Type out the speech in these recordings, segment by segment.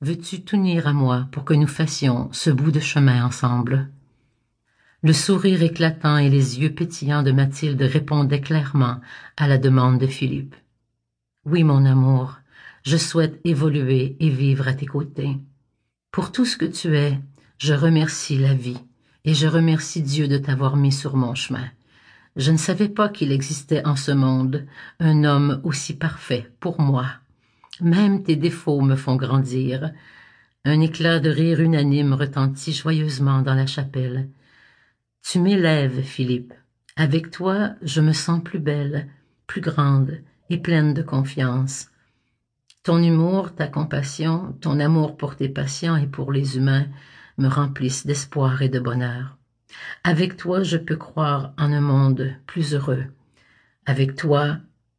veux-tu t'unir à moi pour que nous fassions ce bout de chemin ensemble? Le sourire éclatant et les yeux pétillants de Mathilde répondaient clairement à la demande de Philippe. Oui, mon amour, je souhaite évoluer et vivre à tes côtés. Pour tout ce que tu es, je remercie la vie et je remercie Dieu de t'avoir mis sur mon chemin. Je ne savais pas qu'il existait en ce monde un homme aussi parfait pour moi. Même tes défauts me font grandir. Un éclat de rire unanime retentit joyeusement dans la chapelle. Tu m'élèves, Philippe. Avec toi, je me sens plus belle, plus grande et pleine de confiance. Ton humour, ta compassion, ton amour pour tes patients et pour les humains me remplissent d'espoir et de bonheur. Avec toi, je peux croire en un monde plus heureux. Avec toi,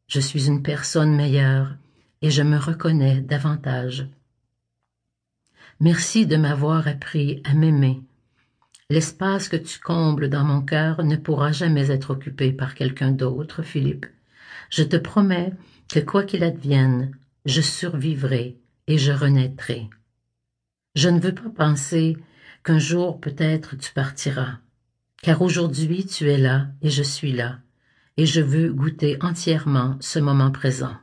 je suis une personne meilleure et je me reconnais davantage. Merci de m'avoir appris à m'aimer. L'espace que tu combles dans mon cœur ne pourra jamais être occupé par quelqu'un d'autre, Philippe. Je te promets que quoi qu'il advienne, je survivrai et je renaîtrai. Je ne veux pas penser qu'un jour peut-être tu partiras, car aujourd'hui tu es là et je suis là, et je veux goûter entièrement ce moment présent.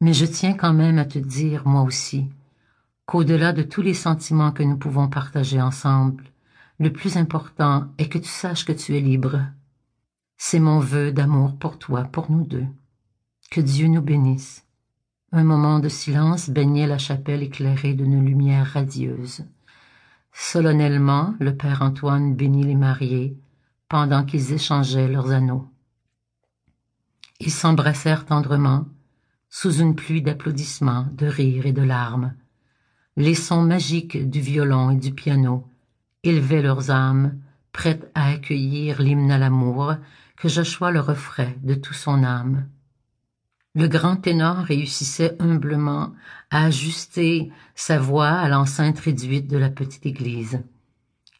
Mais je tiens quand même à te dire, moi aussi, qu'au-delà de tous les sentiments que nous pouvons partager ensemble, le plus important est que tu saches que tu es libre. C'est mon vœu d'amour pour toi, pour nous deux. Que Dieu nous bénisse. Un moment de silence baignait la chapelle éclairée d'une lumière radieuse. Solennellement, le père Antoine bénit les mariés pendant qu'ils échangeaient leurs anneaux. Ils s'embrassèrent tendrement, sous une pluie d'applaudissements, de rires et de larmes. Les sons magiques du violon et du piano élevaient leurs âmes, prêtes à accueillir l'hymne à l'amour que Joshua leur offrait de tout son âme. Le grand ténor réussissait humblement à ajuster sa voix à l'enceinte réduite de la petite église.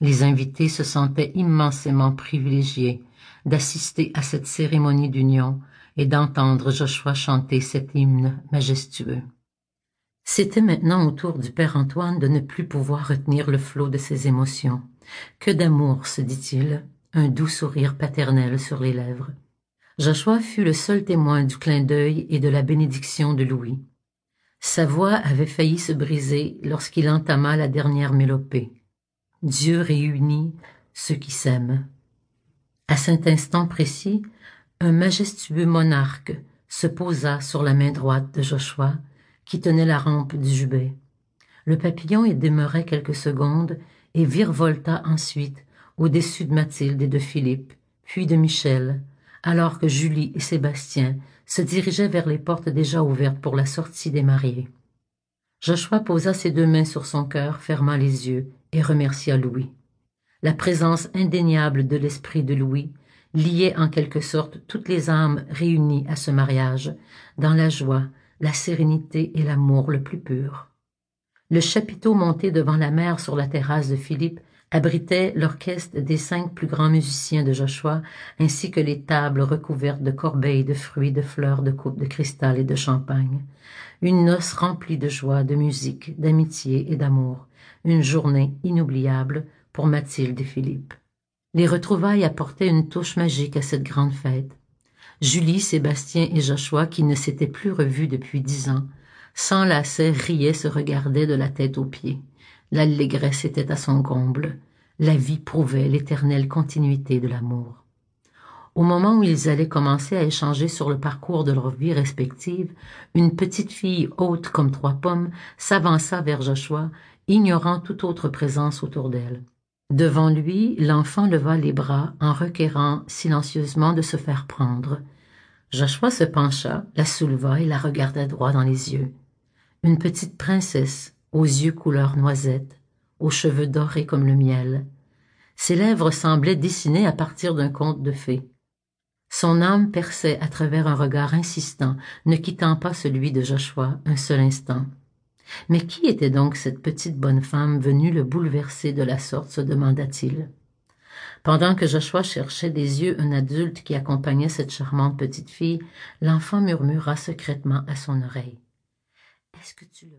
Les invités se sentaient immensément privilégiés d'assister à cette cérémonie d'union et d'entendre Joshua chanter cet hymne majestueux. C'était maintenant au tour du père Antoine de ne plus pouvoir retenir le flot de ses émotions. Que d'amour, se dit-il, un doux sourire paternel sur les lèvres. Joshua fut le seul témoin du clin d'œil et de la bénédiction de Louis. Sa voix avait failli se briser lorsqu'il entama la dernière mélopée. Dieu réunit ceux qui s'aiment. À cet instant précis, un majestueux monarque se posa sur la main droite de Joshua, qui tenait la rampe du jubé. Le papillon y demeurait quelques secondes et virevolta ensuite au-dessus de Mathilde et de Philippe, puis de Michel, alors que Julie et Sébastien se dirigeaient vers les portes déjà ouvertes pour la sortie des mariés. Joshua posa ses deux mains sur son cœur, ferma les yeux et remercia Louis. La présence indéniable de l'esprit de Louis liait en quelque sorte toutes les âmes réunies à ce mariage, dans la joie, la sérénité et l'amour le plus pur. Le chapiteau monté devant la mer sur la terrasse de Philippe abritait l'orchestre des cinq plus grands musiciens de Joshua, ainsi que les tables recouvertes de corbeilles de fruits, de fleurs, de coupes de cristal et de champagne. Une noce remplie de joie, de musique, d'amitié et d'amour. Une journée inoubliable pour Mathilde et Philippe. Les retrouvailles apportaient une touche magique à cette grande fête. Julie, Sébastien et Joshua, qui ne s'étaient plus revus depuis dix ans, s'enlaçaient, riaient, se regardaient de la tête aux pieds. L'allégresse était à son comble. La vie prouvait l'éternelle continuité de l'amour. Au moment où ils allaient commencer à échanger sur le parcours de leur vie respective, une petite fille haute comme trois pommes s'avança vers Joshua, ignorant toute autre présence autour d'elle. Devant lui, l'enfant leva les bras en requérant silencieusement de se faire prendre. Joshua se pencha, la souleva et la regarda droit dans les yeux. Une petite princesse, aux yeux couleur noisette, aux cheveux dorés comme le miel. Ses lèvres semblaient dessinées à partir d'un conte de fées. Son âme perçait à travers un regard insistant, ne quittant pas celui de Joshua un seul instant. Mais qui était donc cette petite bonne femme venue le bouleverser de la sorte se demanda-t-il. Pendant que Joshua cherchait des yeux un adulte qui accompagnait cette charmante petite fille, l'enfant murmura secrètement à son oreille. Est-ce que tu le